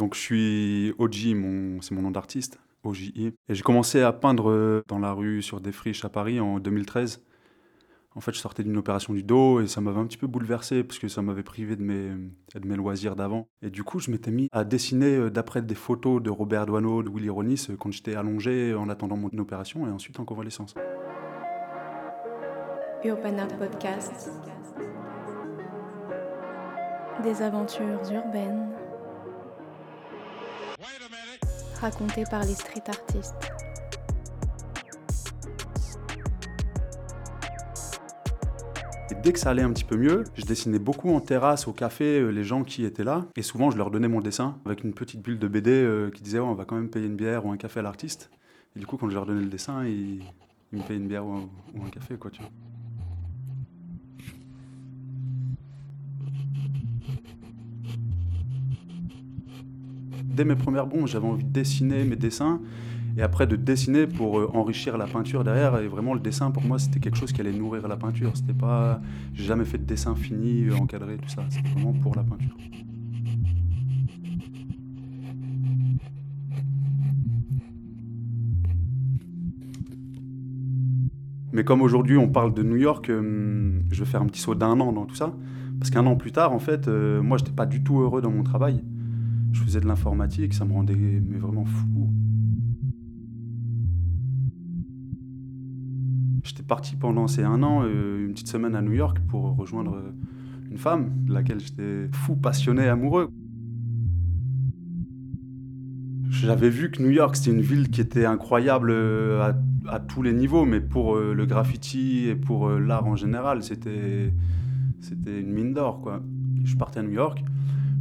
Donc je suis mon, c'est mon nom d'artiste, OJI. Et j'ai commencé à peindre euh, dans la rue, sur des friches à Paris en 2013. En fait, je sortais d'une opération du dos et ça m'avait un petit peu bouleversé parce que ça m'avait privé de mes, de mes loisirs d'avant. Et du coup, je m'étais mis à dessiner euh, d'après des photos de Robert Doisneau, de Willy Ronis euh, quand j'étais allongé en attendant mon opération et ensuite en convalescence. Urban Art Podcast. Des aventures urbaines racontées par les street artistes. Et dès que ça allait un petit peu mieux, je dessinais beaucoup en terrasse, au café, euh, les gens qui étaient là. Et souvent, je leur donnais mon dessin avec une petite bulle de BD euh, qui disait oh, on va quand même payer une bière ou un café à l'artiste. Et du coup, quand je leur donnais le dessin, ils, ils me payaient une bière ou un, ou un café, quoi, tu vois. Mes premières bombes, j'avais envie de dessiner mes dessins et après de dessiner pour euh, enrichir la peinture derrière. Et vraiment, le dessin pour moi, c'était quelque chose qui allait nourrir la peinture. C'était pas, j'ai jamais fait de dessin fini, euh, encadré, tout ça. C'était vraiment pour la peinture. Mais comme aujourd'hui on parle de New York, euh, je vais faire un petit saut d'un an dans tout ça. Parce qu'un an plus tard, en fait, moi, j'étais pas du tout heureux dans mon travail. Je faisais de l'informatique, ça me rendait mais vraiment fou. J'étais parti pendant ces un an, euh, une petite semaine à New York pour rejoindre euh, une femme de laquelle j'étais fou, passionné, amoureux. J'avais vu que New York, c'était une ville qui était incroyable euh, à, à tous les niveaux, mais pour le graffiti et pour l'art en général, c'était une mine d'or. Je partais à New York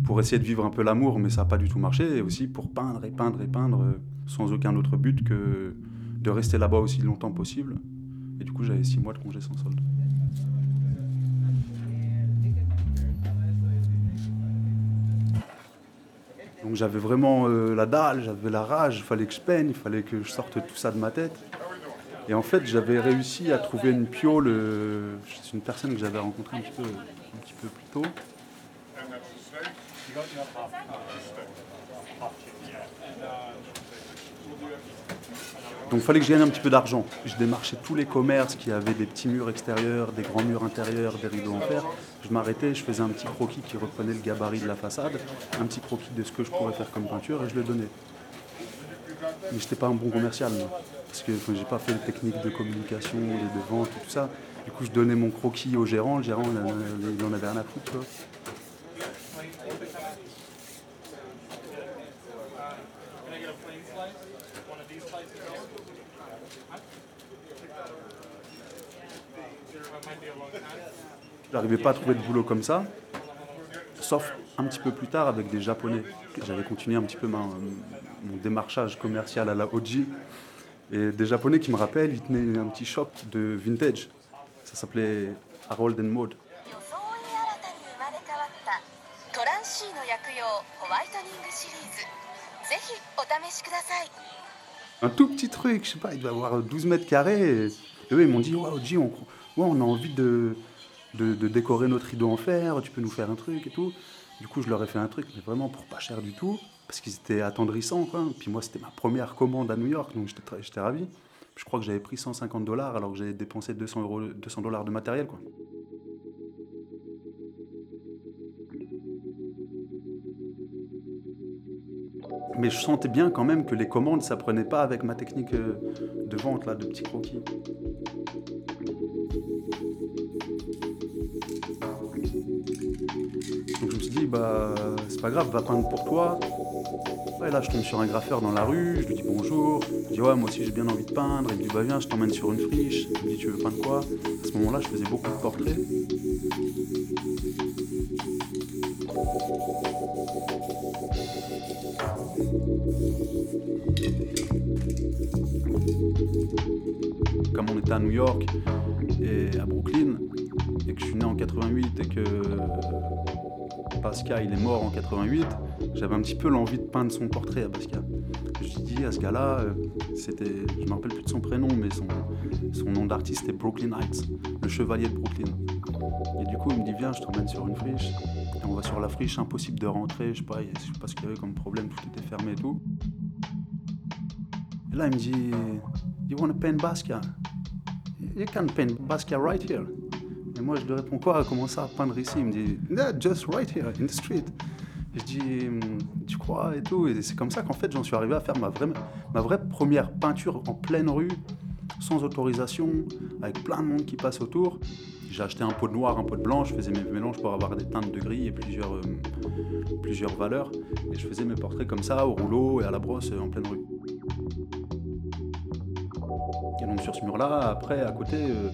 pour essayer de vivre un peu l'amour, mais ça n'a pas du tout marché, et aussi pour peindre et peindre et peindre euh, sans aucun autre but que de rester là-bas aussi longtemps possible. Et du coup, j'avais six mois de congé sans solde. Donc j'avais vraiment euh, la dalle, j'avais la rage, il fallait que je peigne, il fallait que je sorte tout ça de ma tête. Et en fait, j'avais réussi à trouver une piole, euh, c'est une personne que j'avais rencontrée un petit peu, un petit peu plus tôt. Donc il fallait que je gagne un petit peu d'argent. Je démarchais tous les commerces qui avaient des petits murs extérieurs, des grands murs intérieurs, des rideaux en fer. Je m'arrêtais, je faisais un petit croquis qui reprenait le gabarit de la façade, un petit croquis de ce que je pourrais faire comme peinture et je le donnais. Mais je n'étais pas un bon commercial, moi, parce que j'ai pas fait de technique de communication, de vente tout ça. Du coup, je donnais mon croquis au gérant, le gérant, il en avait- rien à foutre. Je n'arrivais pas à trouver de boulot comme ça, sauf un petit peu plus tard avec des Japonais. J'avais continué un petit peu mon démarchage commercial à la Oji. Et des Japonais qui me rappellent, ils tenaient un petit shop de vintage. Ça s'appelait Harold and Mode. Un tout petit truc, je sais pas, il doit avoir 12 mètres carrés. Et eux, ils m'ont dit, waouh, G, on, on a envie de, de, décorer notre rideau en fer, tu peux nous faire un truc et tout. Du coup, je leur ai fait un truc, mais vraiment pour pas cher du tout, parce qu'ils étaient attendrissants, quoi. Puis moi, c'était ma première commande à New York, donc j'étais ravi. Je crois que j'avais pris 150 dollars alors que j'avais dépensé 200 euros, 200 dollars de matériel, quoi. Mais je sentais bien quand même que les commandes, ça prenait pas avec ma technique euh, de vente, là, de petits croquis. Bah, c'est pas grave, va peindre pour toi. Ouais, là, je tombe sur un graffeur dans la rue, je lui dis bonjour. Je dis, ouais, moi aussi j'ai bien envie de peindre. Il me dit, bah, viens, je t'emmène sur une friche. Il me dit, tu veux peindre quoi? À ce moment-là, je faisais beaucoup de portraits. Il est mort en 88, j'avais un petit peu l'envie de peindre son portrait à Pascal. Je dis à ce gars-là, euh, c'était, je me rappelle plus de son prénom, mais son, son nom d'artiste était Brooklyn Heights, le chevalier de Brooklyn. Et du coup, il me dit Viens, je t'emmène sur une friche. Et on va sur la friche, impossible de rentrer. Je sais pas, je sais pas ce qu'il y avait comme problème, tout était fermé et tout. Et là, il me dit You want to paint Basquiat? You can paint Basquiat right here. Et moi, je lui réponds Quoi Comment ça, peindre ici? Il me dit just right here, in the street. Et je dis Tu crois et tout? Et c'est comme ça qu'en fait, j'en suis arrivé à faire ma vraie, ma vraie première peinture en pleine rue, sans autorisation, avec plein de monde qui passe autour. J'ai acheté un pot de noir, un pot de blanc, je faisais mes mélanges pour avoir des teintes de gris et plusieurs, euh, plusieurs valeurs. Et je faisais mes portraits comme ça, au rouleau et à la brosse, en pleine rue. Et donc sur ce mur-là, après, à côté, euh,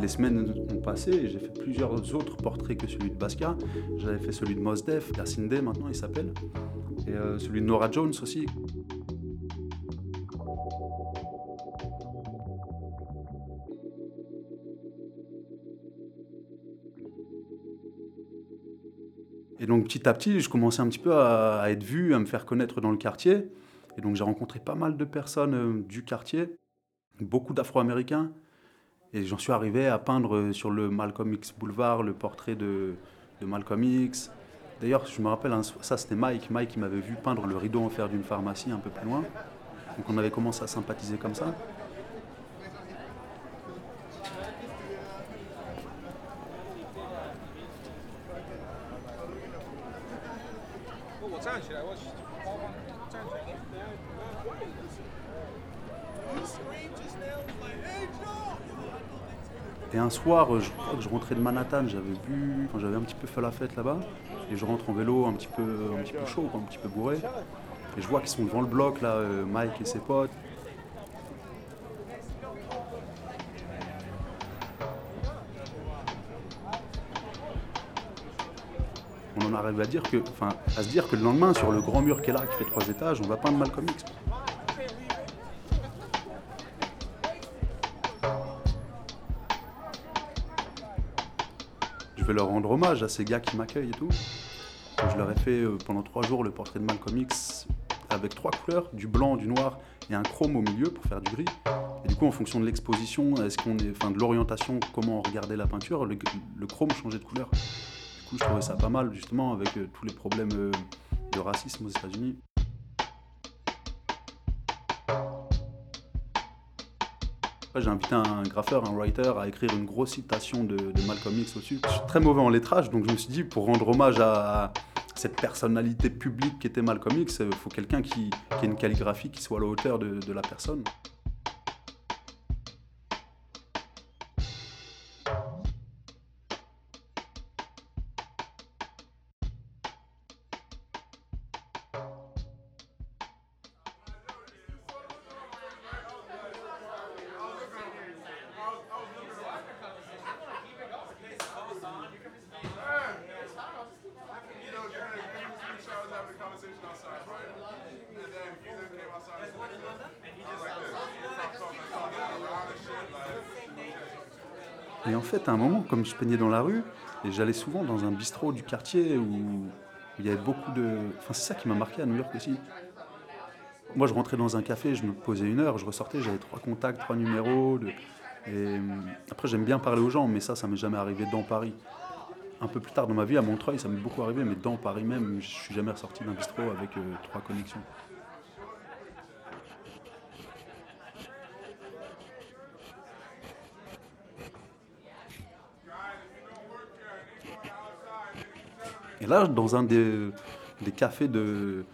les semaines ont passé et j'ai fait plusieurs autres portraits que celui de Basquiat. J'avais fait celui de Mos Def, maintenant il s'appelle, et euh, celui de Nora Jones aussi. Et donc petit à petit, je commençais un petit peu à, être vu, à me faire connaître dans le quartier. Et donc j'ai rencontré pas mal de personnes euh, du quartier, beaucoup d'Afro-Américains. Et j'en suis arrivé à peindre euh, sur le Malcolm X Boulevard le portrait de, de Malcolm X. D'ailleurs, je me rappelle, ça c'était Mike, Mike m'avait vu peindre le rideau en fer d'une pharmacie un peu plus loin. Donc on avait commencé à sympathiser comme ça. Et un soir, je crois que je rentrais de Manhattan, j'avais bu, j'avais un petit peu fait la fête là-bas, et je rentre en vélo un petit peu, un petit peu chaud, un petit peu bourré. Et je vois qu'ils sont devant le bloc là, euh, Mike et ses potes. On en arrive à dire que, enfin, à se dire que le lendemain, sur le grand mur qui est là, qui fait trois étages, on va peindre Malcolm X. je vais leur rendre hommage à ces gars qui m'accueillent et tout. je leur ai fait euh, pendant trois jours le portrait de Malcolm avec trois couleurs, du blanc, du noir et un chrome au milieu pour faire du gris. Et du coup, en fonction de l'exposition, est-ce qu'on est, enfin de l'orientation, comment on regardait la peinture, le, chrome changeait de couleur. Du coup, je trouvais ça pas mal justement avec euh, tous les problèmes euh, de racisme aux États-Unis. J'ai invité un graffeur, un writer à écrire une grosse citation de, Malcolm X au-dessus. Je suis très mauvais en lettrage, donc je me suis dit, pour rendre hommage à cette personnalité publique qui était Malcolm X, il faut quelqu'un qui, qui ait une calligraphie qui soit à la hauteur de la personne. Et en fait, à un moment, comme je peignais dans la rue, et j'allais souvent dans un bistrot du quartier où il y avait beaucoup de... Enfin, c'est ça qui m'a marqué à New York aussi. Moi, je rentrais dans un café, je me posais une heure, je ressortais, j'avais trois contacts, trois numéros. Et euh, après, j'aime bien parler aux gens, mais ça, ça m'est jamais arrivé dans Paris. Un peu plus tard dans ma vie, à Montreuil, ça m'est beaucoup arrivé, mais dans Paris même, je suis jamais ressorti d'un bistrot avec euh, trois connexions. Et là, dans un des, cafés de,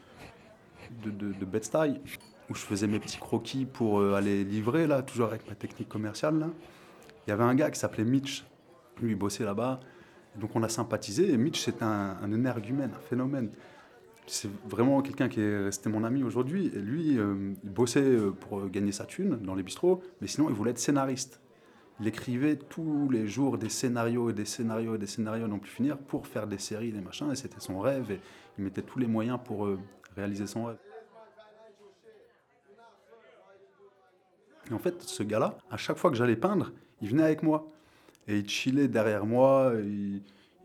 de, Bed-Stuy, où je faisais mes petits croquis pour euh, aller livrer, là, toujours avec ma technique commerciale, il y avait un gars qui s'appelait Mitch. Lui, il bossait là-bas. Donc on a sympathisé. Et Mitch, c'est un, un énergumène, un phénomène. C'est vraiment quelqu'un qui est resté mon ami aujourd'hui. Et lui, euh, il bossait euh, pour gagner sa thune dans les bistrots, mais sinon, il voulait être scénariste. Il écrivait tous les jours des scénarios et des scénarios et des scénarios non plus finir pour faire des séries, des machins, et c'était son rêve, et il mettait tous les moyens pour euh, réaliser son rêve. Et en fait, ce gars-là, à chaque fois que j'allais peindre, il venait avec moi. Et il chillait derrière moi, il,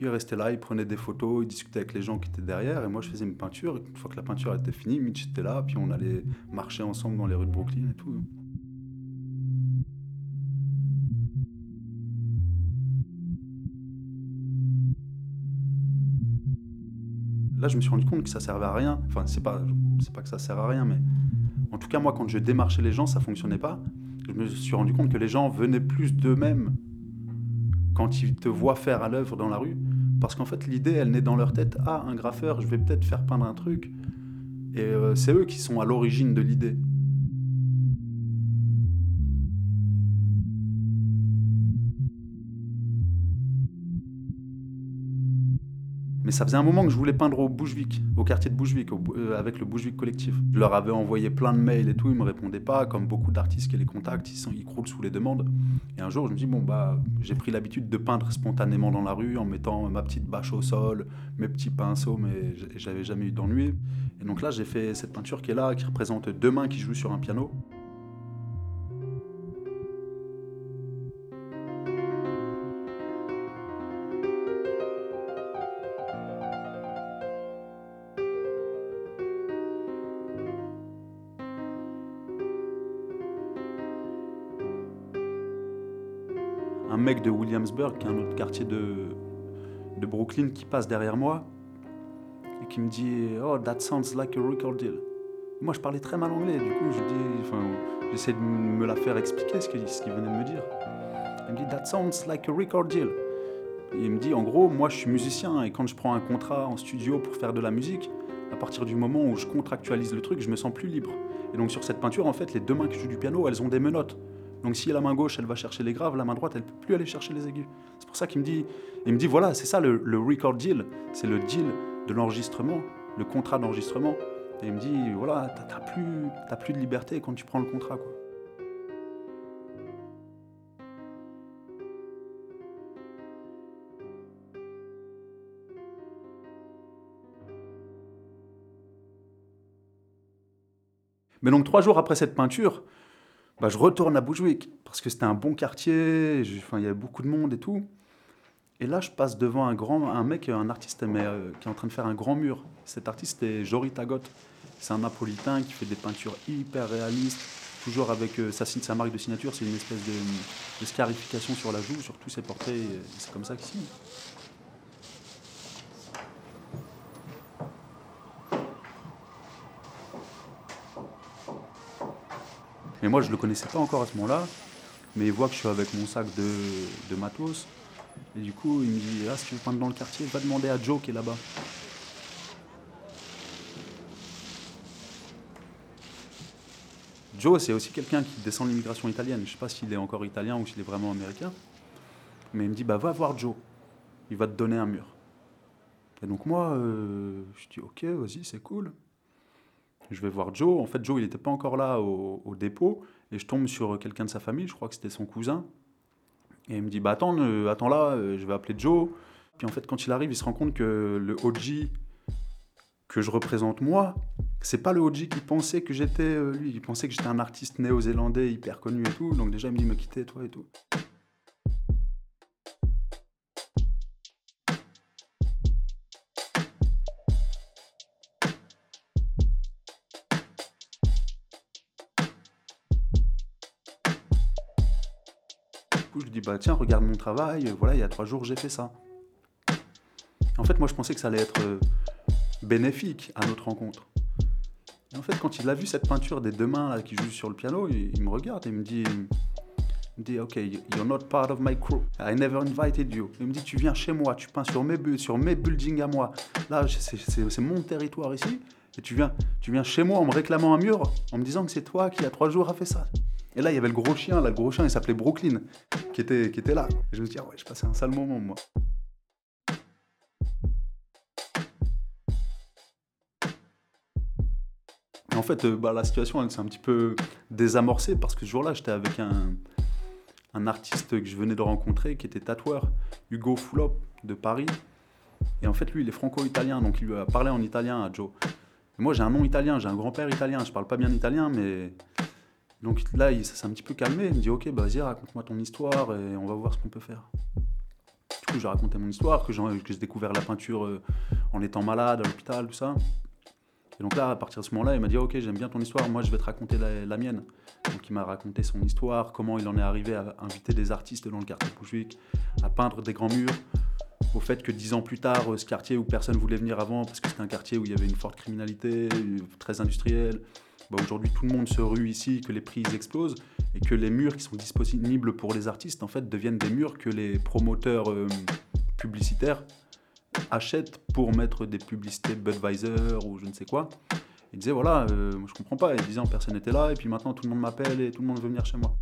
restait là, il prenait des photos, il discutait avec les gens qui étaient derrière, et moi je faisais mes peintures. Une fois que la peinture était finie, Mitch était là, puis on allait marcher ensemble dans les rues de Brooklyn et tout. Je me suis rendu compte que ça servait à rien. Enfin, c'est pas, pas que ça sert à rien, mais en tout cas, moi, quand je démarchais les gens, ça fonctionnait pas. Je me suis rendu compte que les gens venaient plus d'eux-mêmes quand ils te voient faire à l'œuvre dans la rue. Parce qu'en fait, l'idée, elle naît dans leur tête. Ah, un graffeur, je vais peut-être faire peindre un truc. Et euh, c'est eux qui sont à l'origine de l'idée. Mais ça faisait un moment que je voulais peindre au Bouchevik, au quartier de Bouchevik, euh, avec le Bouchevik collectif. Je leur avais envoyé plein de mails et tout, ils me répondaient pas, comme beaucoup d'artistes qui les contactent, ils, sont, ils croulent sous les demandes. Et un jour, je me dis, bon, bah, j'ai pris l'habitude de peindre spontanément dans la rue, en mettant ma petite bâche au sol, mes petits pinceaux, mais j'avais jamais eu d'ennui. Et donc là, j'ai fait cette peinture qui est là, qui représente deux mains qui jouent sur un piano. Mec de Williamsburg, qui est un autre quartier de, de Brooklyn, qui passe derrière moi et qui me dit Oh, that sounds like a record deal. Moi, je parlais très mal anglais, du coup, je j'essaie de me la faire expliquer ce qu'il ce venait de me dire. Il me dit That sounds like a record deal. il me dit En gros, moi, je suis musicien et quand je prends un contrat en studio pour faire de la musique, à partir du moment où je contractualise le truc, je me sens plus libre. Et donc, sur cette peinture, en fait, les deux mains qui jouent du piano, elles ont des menottes. Donc si la main gauche, elle va chercher les graves, la main droite, elle peut plus aller chercher les aigus. C'est pour ça qu'il me dit, il me dit voilà, c'est ça le, record deal, c'est le deal de l'enregistrement, le contrat d'enregistrement. Et il me dit voilà, t'as plus, plus de liberté quand tu prends le contrat. Mais donc trois jours après cette peinture, bah, je retourne à Bushwick parce que c'était un bon quartier, il y avait beaucoup de monde et tout. Et là, je passe devant un grand, un mec, un artiste mais, euh, qui est en train de faire un grand mur. Cet artiste est Jory Tagot. C'est un napolitain qui fait des peintures hyper réalistes, toujours avec euh, sa, sa, marque de signature, c'est une espèce de, scarification sur la joue, sur tous ses portraits. C'est comme ça qu'il signe. Mais moi, je ne le connaissais pas encore à ce moment-là. Mais il voit que je suis avec mon sac de, matos. Et du coup, il me dit Ah, si tu veux peindre dans le quartier, va demander à Joe qui est là-bas. Joe, c'est aussi quelqu'un qui descend de l'immigration italienne. Je ne sais pas s'il est encore italien ou s'il est vraiment américain. Mais il me dit bah, Va voir Joe. Il va te donner un mur. Et donc, moi, euh, je dis Ok, vas-y, c'est cool. Je vais voir Joe. En fait, Joe, il n'était pas encore là au, dépôt. Et je tombe sur quelqu'un de sa famille, je crois que c'était son cousin. Et il me dit Bah attends, attends là, euh, je vais appeler Joe. Puis en fait, quand il arrive, il se rend compte que le OG que je représente moi, c'est pas le OG qui pensait que j'étais euh, lui. Il pensait que j'étais un artiste néo-zélandais hyper connu et tout. Donc déjà, il me dit Me quitter, toi et tout. Je lui dis, bah tiens, regarde mon travail, voilà, il y a trois jours, j'ai fait ça. En fait, moi, je pensais que ça allait être euh, bénéfique à notre rencontre. Et en fait, quand il a vu cette peinture des deux mains là, qui jouent sur le piano, il, me regarde et il me dit, me dit, ok, you're not part of my crew. I never invited you. Il me dit, tu viens chez moi, tu peins sur mes, sur mes buildings à moi. Là, c'est mon territoire ici. Et tu viens, tu viens chez moi en me réclamant un mur, en me disant que c'est toi qui, il y a trois jours, a fait ça. Et là, il y avait le gros chien, là, le gros chien, il s'appelait Brooklyn, qui était, qui était là. Et je me dis, ah ouais, je passais un sale moment, moi. En fait, euh, bah, la situation, elle s'est un petit peu désamorcée parce que ce jour-là, j'étais avec un, un artiste que je venais de rencontrer qui était tatoueur, Hugo Fulop de Paris. Et en fait, lui, il est franco-italien, donc il lui a parlé en italien à Joe. moi, j'ai un nom italien, j'ai un grand-père italien. Je parle pas bien italien, mais donc là, ça s'est un petit peu calmé. Il me dit Ok, bah, vas-y, raconte-moi ton histoire et on va voir ce qu'on peut faire. Du coup, j'ai raconté mon histoire, que j'ai découvert la peinture euh, en étant malade à l'hôpital, tout ça. Et donc là, à partir de ce moment-là, il m'a dit Ok, j'aime bien ton histoire, moi je vais te raconter la, mienne. Donc il m'a raconté son histoire, comment il en est arrivé à inviter des artistes dans le quartier Pouchwick, à peindre des grands murs. au fait que dix ans plus tard, euh, ce quartier où personne voulait venir avant, parce que c'était un quartier où il y avait une forte criminalité, euh, très industrielle, bah, aujourd'hui tout le monde se rue ici, que les prix explosent, et que les murs qui sont disponibles pour les artistes, en fait, deviennent des murs que les promoteurs euh, publicitaires achètent pour mettre des publicités Budweiser ou je ne sais quoi. Ils disaient, voilà, euh, je comprends pas. Ils disaient, personne n'était là, et puis maintenant tout le monde m'appelle et tout le monde veut venir chez moi.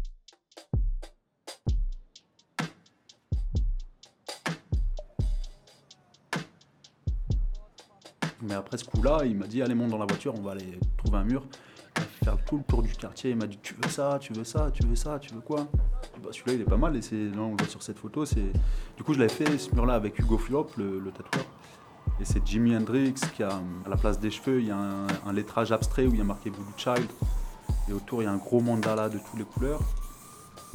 Mais après ce coup-là, il m'a dit allez monte dans la voiture, on va aller trouver un mur, on va faire tout le tour du quartier. Il m'a dit tu veux ça, tu veux ça, tu veux ça, tu veux quoi? Bah, Celui-là il est pas mal et c'est là on voit sur cette photo. C'est du coup je l'avais fait ce mur-là avec Hugo Fulop, le, tatoueur. Et c'est Jimi Hendrix qui a à la place des cheveux, il y a un, lettrage abstrait où il y a marqué Voodoo Child. Et autour il y a un gros mandala de toutes les couleurs.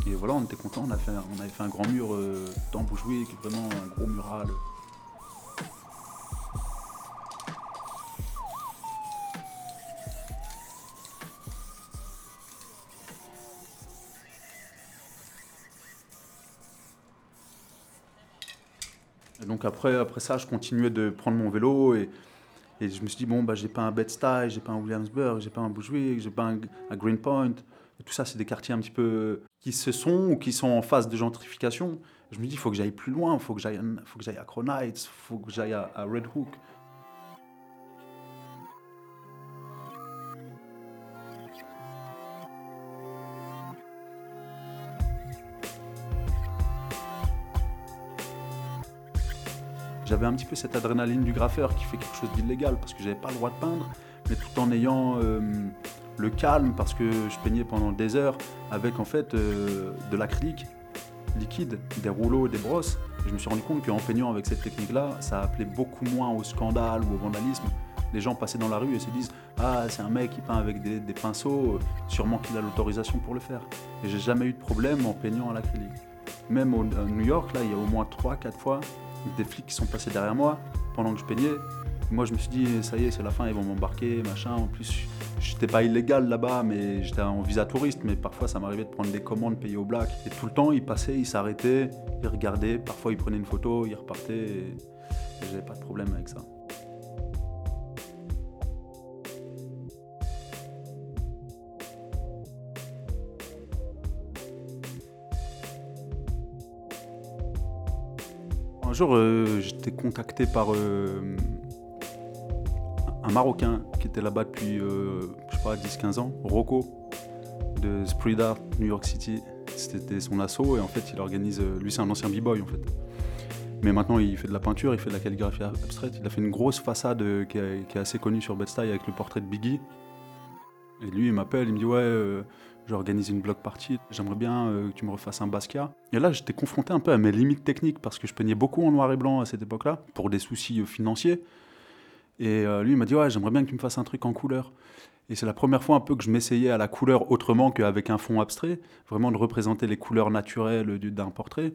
Et voilà, on était content, on, fait, avait fait un grand mur euh, dans Bushwick, vraiment un gros mural. Donc après, après ça, je continuais de prendre mon vélo et, je me suis dit, bon, bah, j'ai pas un Bed-Stuy, j'ai pas un Williamsburg, j'ai pas un Bushwick, j'ai pas un, Greenpoint. Tout ça, c'est des quartiers un petit peu qui se sont ou qui sont en phase de gentrification. Je me dis, il faut que j'aille plus loin, il faut que j'aille à Crown Heights, il faut que j'aille à Red Hook. J'avais un petit peu cette adrénaline du graffeur qui fait quelque chose d'illégal parce que j'avais pas le droit de peindre, mais tout en ayant euh, le calme parce que je peignais pendant des heures avec en fait euh, de l'acrylique liquide, des rouleaux, des brosses. Je me suis rendu compte qu'en peignant avec cette technique-là, ça appelait beaucoup moins au scandale ou au vandalisme. Les gens passaient dans la rue et se disent Ah, c'est un mec qui peint avec des, pinceaux, sûrement qu'il a l'autorisation pour le faire. Et j'ai jamais eu de problème en peignant à l'acrylique. Même au, New York, là, il y a au moins 3-4 fois des flics qui sont passés derrière moi pendant que je peignais. Moi, je me suis dit, ça y est, c'est la fin, ils vont m'embarquer, machin. En plus, j'étais pas illégal là-bas, mais j'étais en visa touriste. Mais parfois, ça m'arrivait de prendre des commandes payées au black. Et tout le temps, ils passaient, ils s'arrêtaient, ils regardaient. Parfois, ils prenaient une photo, ils repartaient. Et, et j'avais pas de problème avec ça. Un jour, euh, j'étais contacté par euh, un Marocain qui était là-bas depuis, euh, je sais pas, 10-15 ans, Rocco, de Spread Art, New York City. C'était son assaut et en fait, il organise. lui, c'est un ancien b-boy en fait. Mais maintenant, il fait de la peinture, il fait de la calligraphie abstraite. Il a fait une grosse façade qui, est- assez connue sur Bed-Stuy avec le portrait de Biggie. Et lui, il m'appelle, il me dit Ouais, euh, j'organise une block party, j'aimerais bien euh, que tu me refasses un Basquiat. Et là, j'étais confronté un peu à mes limites techniques parce que je peignais beaucoup en noir et blanc à cette époque-là, pour des soucis euh, financiers. Et euh, lui, il m'a dit Ouais, j'aimerais bien que tu me fasses un truc en couleur. Et c'est la première fois un peu que je m'essayais à la couleur autrement qu'avec un fond abstrait, vraiment de représenter les couleurs naturelles du- d'un portrait.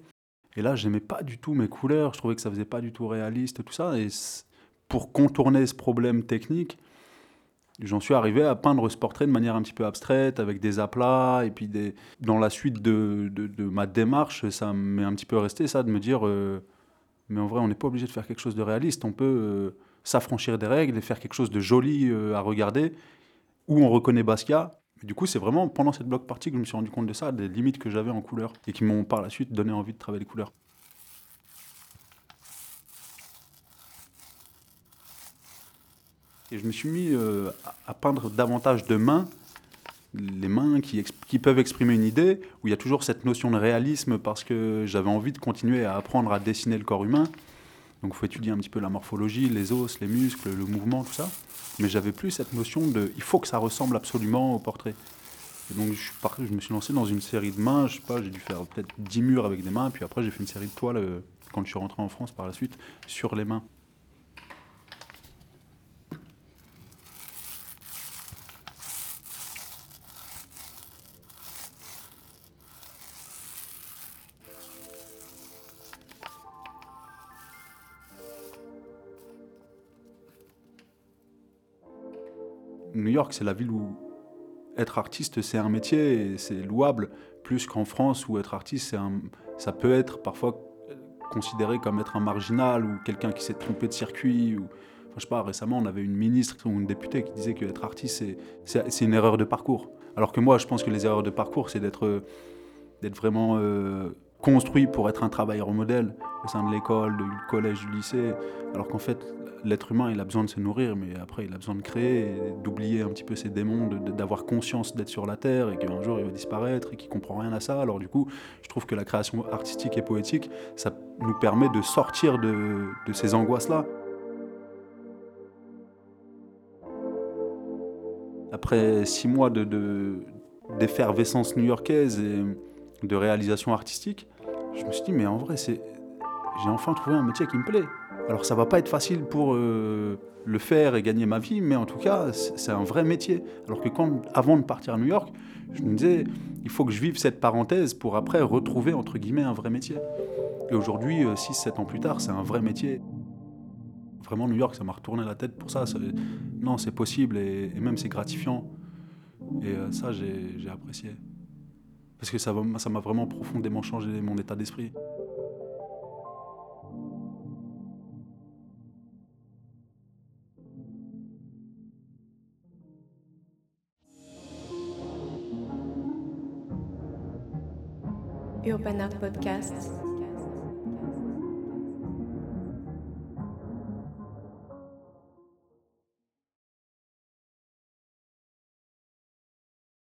Et là, j'aimais pas du tout mes couleurs, je trouvais que ça faisait pas du tout réaliste, tout ça. Et pour contourner ce problème technique, j'en suis arrivé à peindre ce portrait de manière un petit peu abstraite, avec des aplats. Et puis, dans la suite de, de- ma démarche, ça m'est un petit peu resté ça, de me dire euh, Mais en vrai, on n'est pas obligé de faire quelque chose de réaliste, on peut euh, s'affranchir des règles et faire quelque chose de joli euh, à regarder, où on reconnaît Basquiat. Et du coup, c'est vraiment pendant cette block party que je me suis rendu compte de ça, des limites que j'avais en couleur, et qui m'ont par la suite donné envie de travailler les couleurs. Et je me suis mis euh, à- peindre davantage de mains, les mains qui, peuvent exprimer une idée, où il y a toujours cette notion de réalisme, parce que j'avais envie de continuer à apprendre à dessiner le corps humain. Donc il faut étudier un petit peu la morphologie, les os, les muscles, le mouvement, tout ça. Mais j'avais plus cette notion de il faut que ça ressemble absolument au portrait. Et donc je, me suis lancé dans une série de mains, je sais pas, j'ai dû faire peut-être 10 murs avec des mains, puis après j'ai fait une série de toiles euh, quand je suis rentré en France par la suite sur les mains. New York, c'est la ville où être artiste, c'est un métier et c'est louable, plus qu'en France où être artiste, ça peut être parfois considéré comme être un marginal ou quelqu'un qui s'est trompé de circuit. Enfin, je sais pas, récemment, on avait une ministre ou une députée qui disait qu'être artiste, c'est une erreur de parcours. Alors que moi, je pense que les erreurs de parcours, c'est d'être vraiment euh, construit pour être un travailleur modèle au sein de l'école, du collège, du lycée. Alors qu'en fait, l'être humain, il a besoin de se nourrir, mais après, il a besoin de créer, d'oublier un petit peu ses démons, d'avoir conscience d'être sur la Terre et qu'un jour, il va disparaître et qu'il comprend rien à ça. Alors du coup, je trouve que la création artistique et poétique, ça nous permet de sortir de, ces angoisses-là. Après six mois d'effervescence de, new-yorkaise et de réalisation artistique, je me suis dit, mais en vrai, j'ai enfin trouvé un métier qui me plaît. Alors ça va pas être facile pour euh, le faire et gagner ma vie, mais en tout cas, c'est un vrai métier. Alors que quand, avant de partir à New York, je me disais, il faut que je vive cette parenthèse pour après retrouver, entre guillemets, un vrai métier. Et aujourd'hui, 6-7 euh, ans plus tard, c'est un vrai métier. Vraiment, New York, ça m'a retourné la tête pour ça. non, c'est possible et, même c'est gratifiant. Et euh, ça, j'ai apprécié. Parce que ça m'a vraiment profondément changé mon état d'esprit. Urban Art Podcasts.